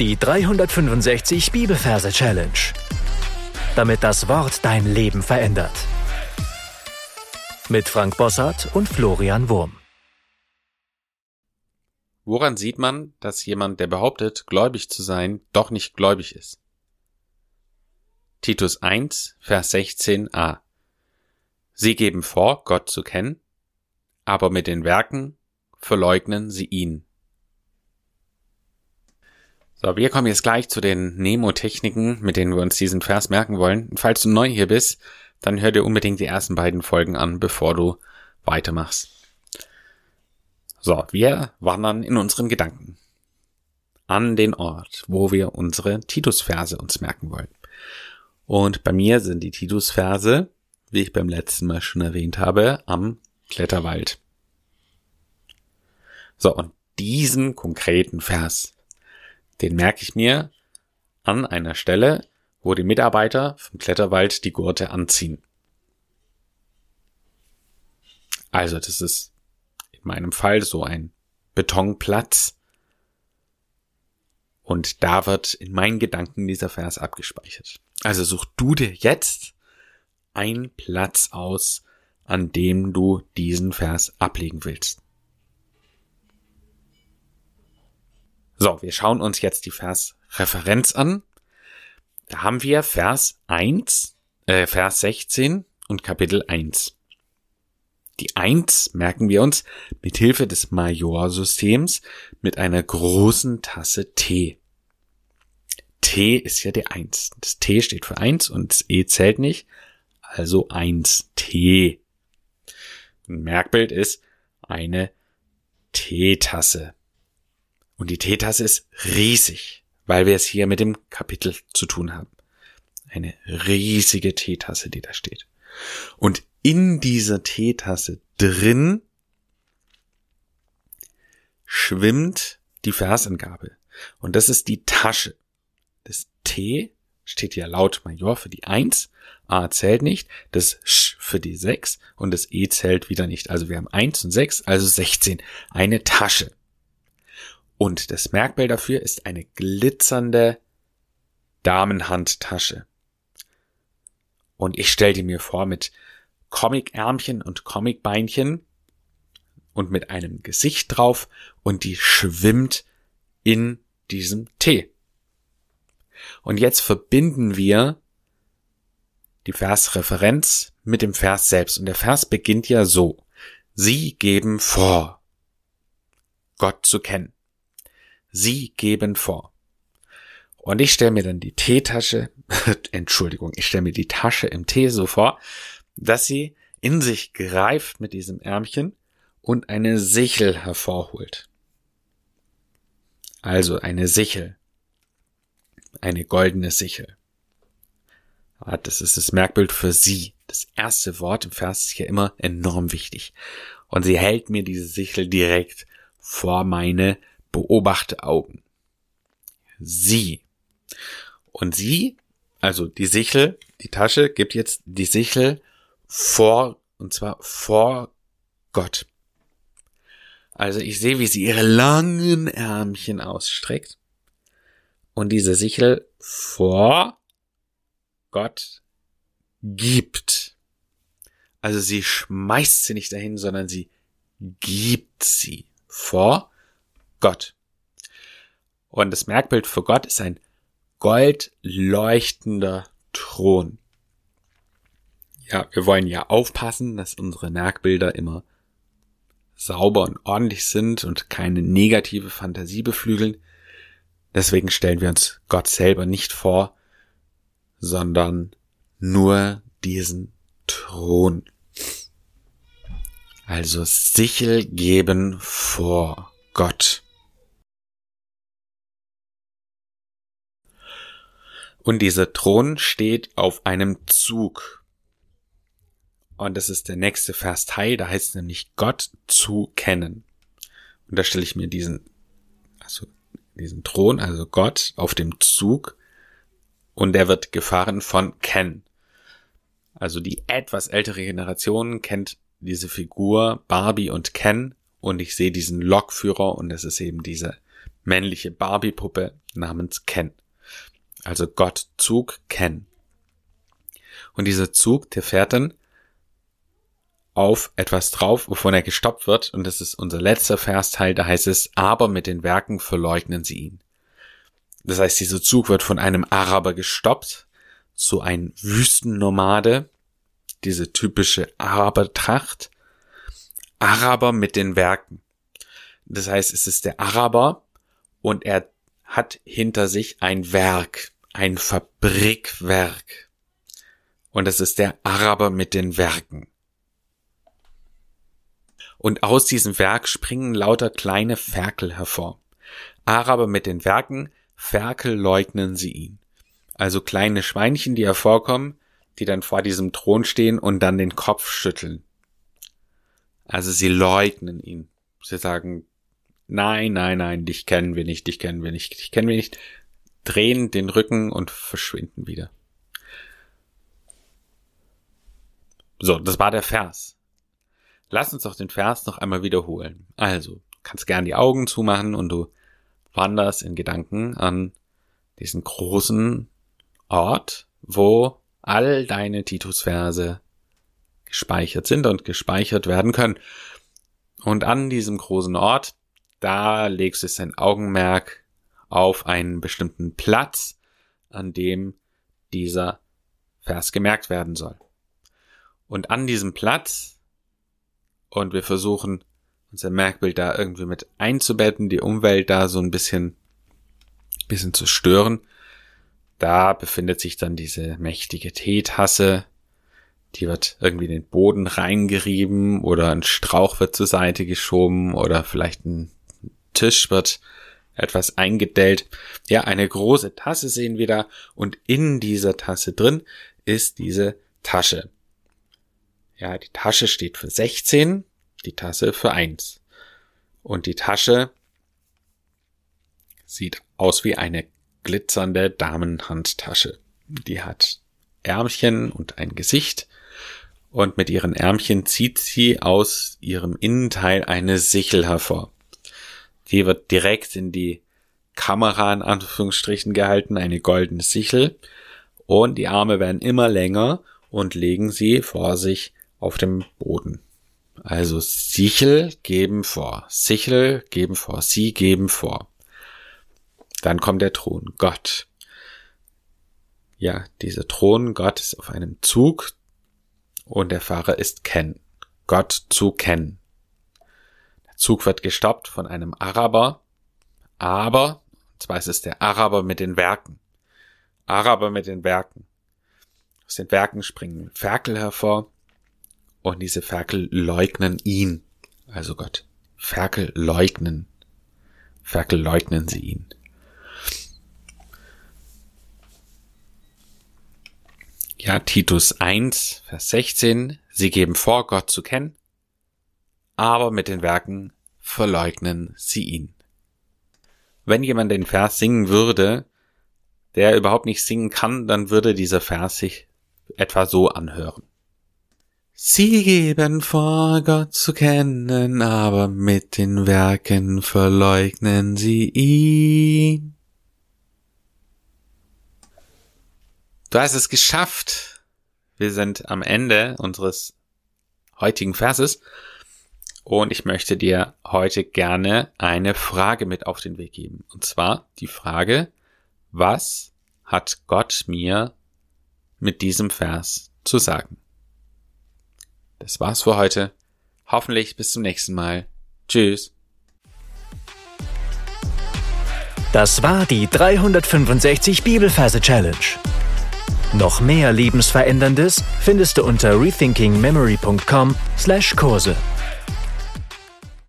Die 365 Bibelverse Challenge. Damit das Wort dein Leben verändert. Mit Frank Bossart und Florian Wurm. Woran sieht man, dass jemand, der behauptet, gläubig zu sein, doch nicht gläubig ist? Titus 1, Vers 16a. Sie geben vor, Gott zu kennen, aber mit den Werken verleugnen sie ihn. So, wir kommen jetzt gleich zu den Nemotechniken, mit denen wir uns diesen Vers merken wollen. Falls du neu hier bist, dann hör dir unbedingt die ersten beiden Folgen an, bevor du weitermachst. So, wir wandern in unseren Gedanken an den Ort, wo wir unsere Titusverse uns merken wollen. Und bei mir sind die Titusverse, wie ich beim letzten Mal schon erwähnt habe, am Kletterwald. So, und diesen konkreten Vers den merke ich mir an einer Stelle, wo die Mitarbeiter vom Kletterwald die Gurte anziehen. Also das ist in meinem Fall so ein Betonplatz. Und da wird in meinen Gedanken dieser Vers abgespeichert. Also such du dir jetzt einen Platz aus, an dem du diesen Vers ablegen willst. So, wir schauen uns jetzt die Versreferenz an. Da haben wir Vers 1, äh, Vers 16 und Kapitel 1. Die 1 merken wir uns mit Hilfe des Majorsystems mit einer großen Tasse T. T ist ja die 1. Das T steht für 1 und das E zählt nicht, also 1 T. Ein Merkbild ist eine Teetasse. Und die Teetasse ist riesig, weil wir es hier mit dem Kapitel zu tun haben. Eine riesige Teetasse, die da steht. Und in dieser Teetasse drin schwimmt die Versangabe. Und das ist die Tasche. Das T steht ja laut Major für die 1, A zählt nicht, das Sch für die 6 und das E zählt wieder nicht. Also wir haben 1 und 6, also 16. Eine Tasche. Und das Merkbild dafür ist eine glitzernde Damenhandtasche. Und ich stell die mir vor mit Comicärmchen und Comicbeinchen und mit einem Gesicht drauf und die schwimmt in diesem Tee. Und jetzt verbinden wir die Versreferenz mit dem Vers selbst. Und der Vers beginnt ja so. Sie geben vor, Gott zu kennen. Sie geben vor. Und ich stelle mir dann die Teetasche, Entschuldigung, ich stelle mir die Tasche im Tee so vor, dass sie in sich greift mit diesem Ärmchen und eine Sichel hervorholt. Also eine Sichel. Eine goldene Sichel. Das ist das Merkbild für sie. Das erste Wort im Vers ist hier immer enorm wichtig. Und sie hält mir diese Sichel direkt vor meine beobachte Augen. Sie. Und sie, also die Sichel, die Tasche, gibt jetzt die Sichel vor, und zwar vor Gott. Also ich sehe, wie sie ihre langen Ärmchen ausstreckt und diese Sichel vor Gott gibt. Also sie schmeißt sie nicht dahin, sondern sie gibt sie vor Gott. Und das Merkbild für Gott ist ein goldleuchtender Thron. Ja, wir wollen ja aufpassen, dass unsere Merkbilder immer sauber und ordentlich sind und keine negative Fantasie beflügeln. Deswegen stellen wir uns Gott selber nicht vor, sondern nur diesen Thron. Also Sichel geben vor Gott. Und dieser Thron steht auf einem Zug. Und das ist der nächste Versteil, da heißt es nämlich Gott zu kennen. Und da stelle ich mir diesen, also diesen Thron, also Gott auf dem Zug und der wird gefahren von Ken. Also die etwas ältere Generation kennt diese Figur Barbie und Ken und ich sehe diesen Lokführer und es ist eben diese männliche Barbie-Puppe namens Ken. Also Gott Zug Ken. Und dieser Zug, der fährt dann auf etwas drauf, wovon er gestoppt wird. Und das ist unser letzter Versteil. Da heißt es, aber mit den Werken verleugnen sie ihn. Das heißt, dieser Zug wird von einem Araber gestoppt, so ein Wüstennomade, diese typische Arabertracht. Araber mit den Werken. Das heißt, es ist der Araber und er hat hinter sich ein Werk, ein Fabrikwerk. Und es ist der Araber mit den Werken. Und aus diesem Werk springen lauter kleine Ferkel hervor. Araber mit den Werken, Ferkel leugnen sie ihn. Also kleine Schweinchen, die hervorkommen, die dann vor diesem Thron stehen und dann den Kopf schütteln. Also sie leugnen ihn. Sie sagen, nein, nein, nein, dich kennen wir nicht, dich kennen wir nicht, dich kennen wir nicht, drehen den Rücken und verschwinden wieder. So, das war der Vers. Lass uns doch den Vers noch einmal wiederholen. Also, kannst gern die Augen zumachen und du wanderst in Gedanken an diesen großen Ort, wo all deine Titusverse gespeichert sind und gespeichert werden können. Und an diesem großen Ort da legst du sein Augenmerk auf einen bestimmten Platz, an dem dieser Vers gemerkt werden soll. Und an diesem Platz, und wir versuchen unser Merkbild da irgendwie mit einzubetten, die Umwelt da so ein bisschen, bisschen zu stören, da befindet sich dann diese mächtige Teetasse, die wird irgendwie in den Boden reingerieben oder ein Strauch wird zur Seite geschoben oder vielleicht ein Tisch wird etwas eingedellt. Ja, eine große Tasse sehen wir da und in dieser Tasse drin ist diese Tasche. Ja, die Tasche steht für 16, die Tasse für 1. Und die Tasche sieht aus wie eine glitzernde Damenhandtasche. Die hat Ärmchen und ein Gesicht und mit ihren Ärmchen zieht sie aus ihrem Innenteil eine Sichel hervor. Die wird direkt in die Kamera in Anführungsstrichen gehalten, eine goldene Sichel. Und die Arme werden immer länger und legen sie vor sich auf dem Boden. Also Sichel geben vor, Sichel geben vor, sie geben vor. Dann kommt der Thron, Gott. Ja, dieser Thron, Gott ist auf einem Zug und der Fahrer ist Ken. Gott zu kennen. Zug wird gestoppt von einem Araber, aber, und zwar ist es der Araber mit den Werken. Araber mit den Werken. Aus den Werken springen Ferkel hervor und diese Ferkel leugnen ihn, also Gott. Ferkel leugnen. Ferkel leugnen sie ihn. Ja, Titus 1, Vers 16. Sie geben vor, Gott zu kennen, aber mit den Werken verleugnen sie ihn. Wenn jemand den Vers singen würde, der überhaupt nicht singen kann, dann würde dieser Vers sich etwa so anhören. Sie geben vor, Gott zu kennen, aber mit den Werken verleugnen sie ihn. Du hast es geschafft. Wir sind am Ende unseres heutigen Verses und ich möchte dir heute gerne eine Frage mit auf den Weg geben. Und zwar die Frage, was hat Gott mir mit diesem Vers zu sagen? Das war's für heute. Hoffentlich bis zum nächsten Mal. Tschüss. Das war die 365 Bibelferse Challenge. Noch mehr Lebensveränderndes findest du unter rethinkingmemory.com/Kurse.